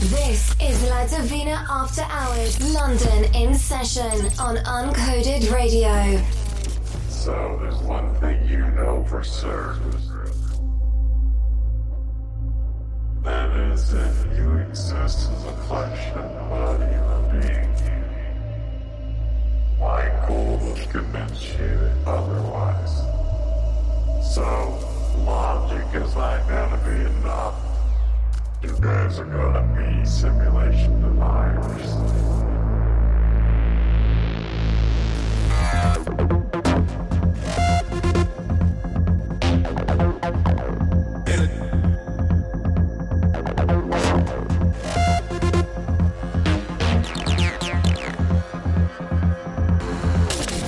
This is La Divina After Hours, London in session on Uncoded Radio. So there's one thing you know for certain. That is if you exist as a flesh and blood human being. My goal will convince you otherwise. So, logic is not gonna be enough. You gonna be simulation deniers.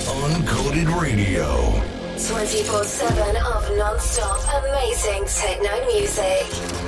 Uncoded Radio. 24 7 of non stop amazing techno music.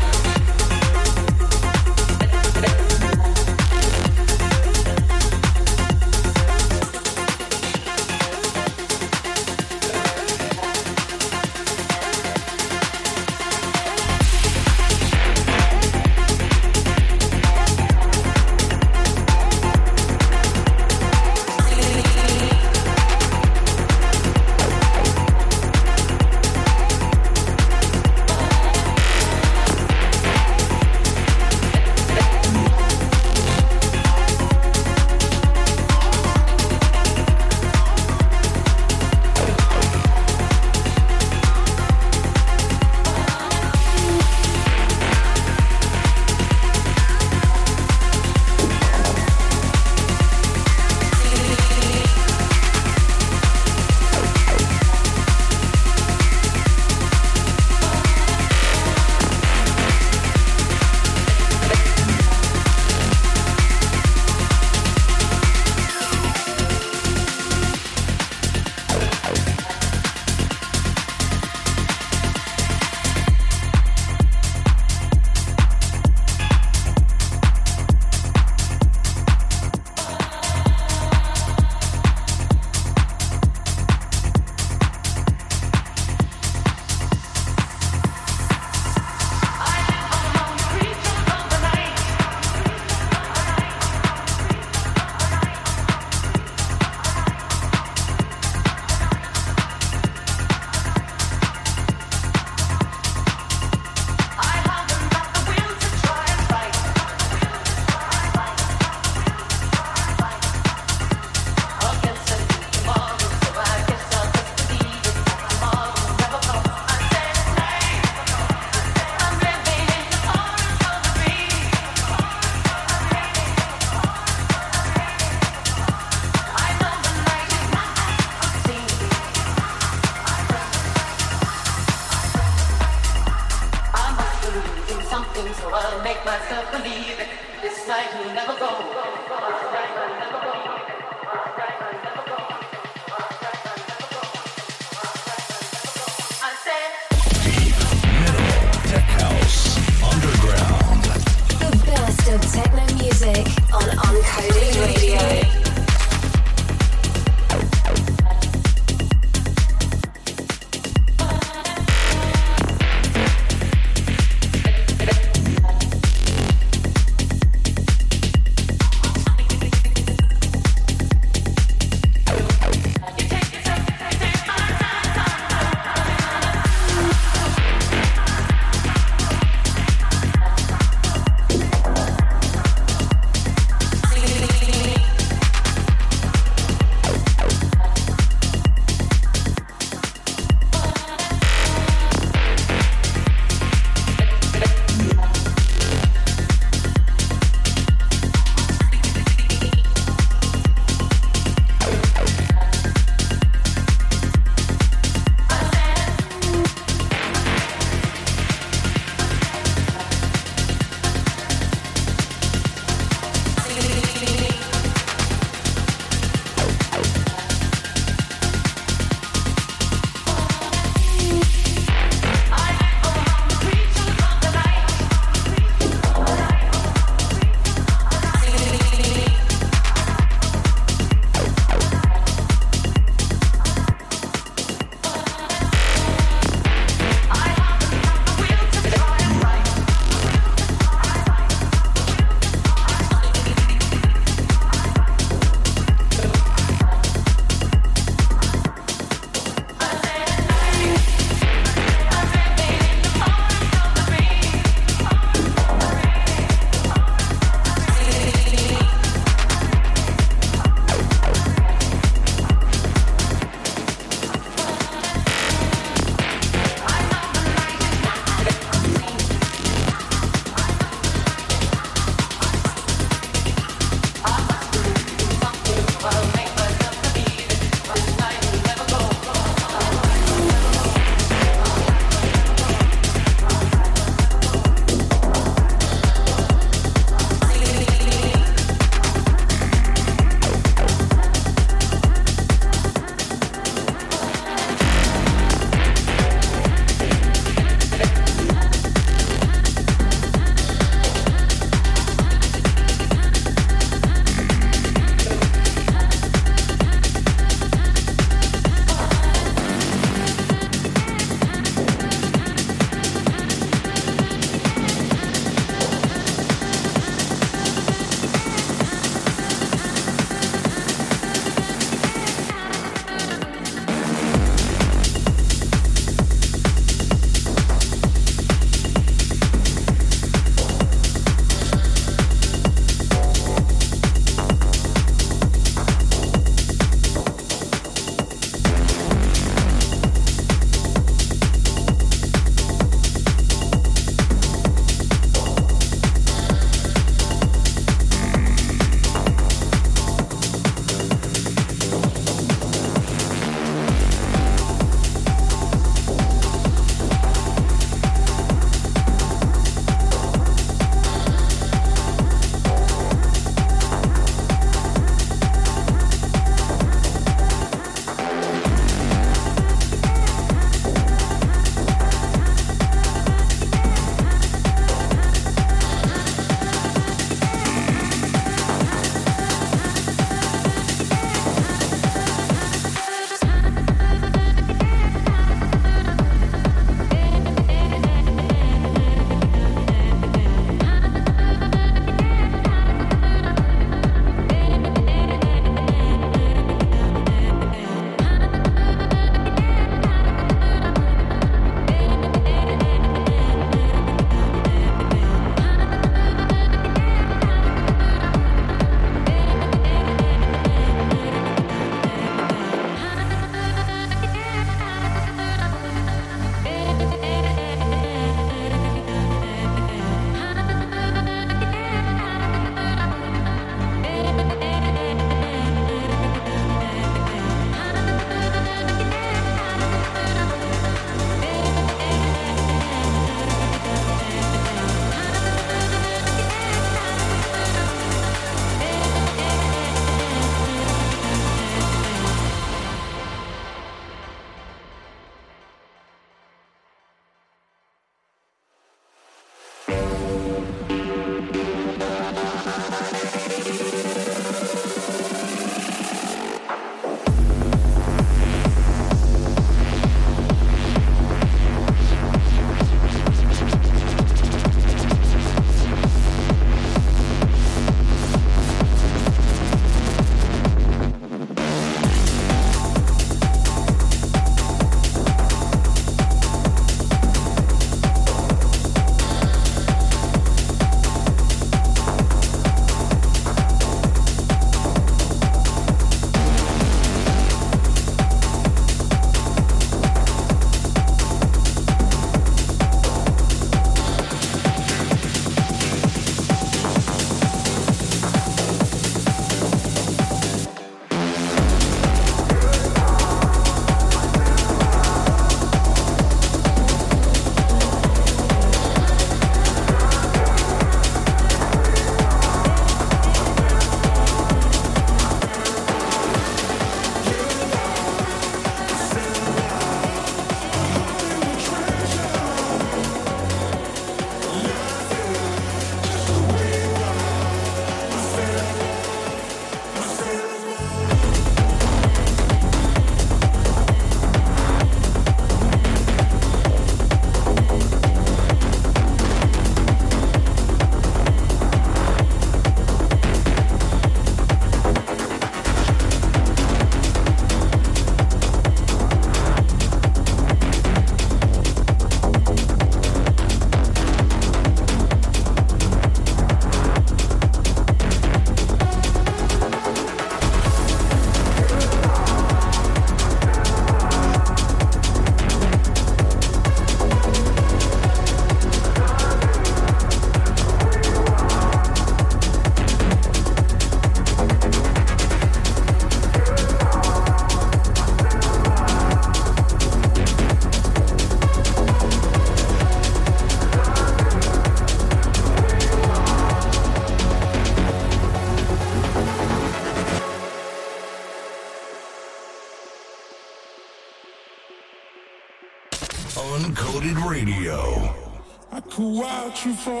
You for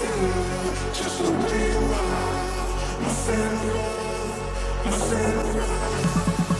my cinema, my cinema.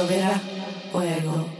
lloverá o algo.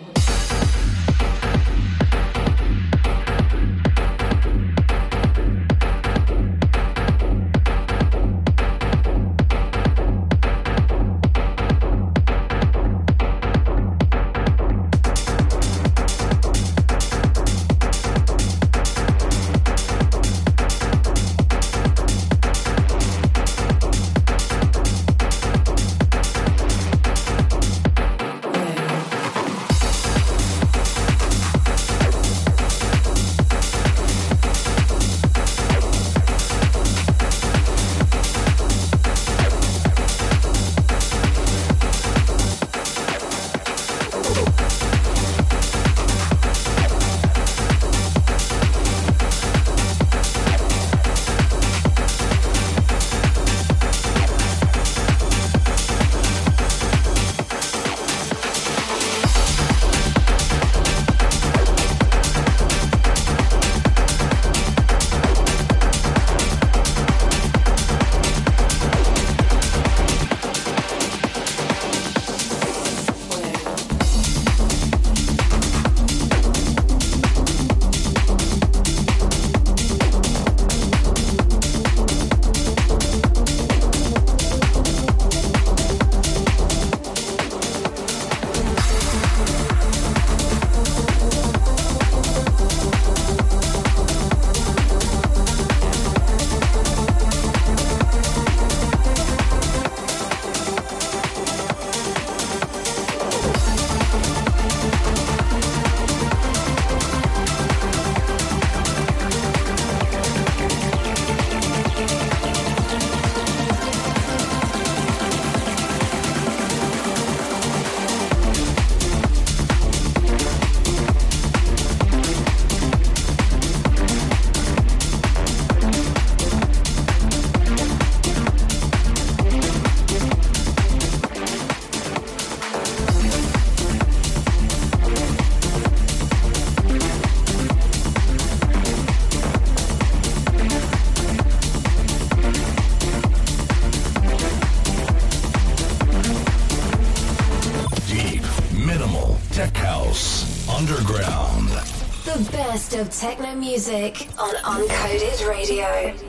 Of techno music on Uncoded Radio.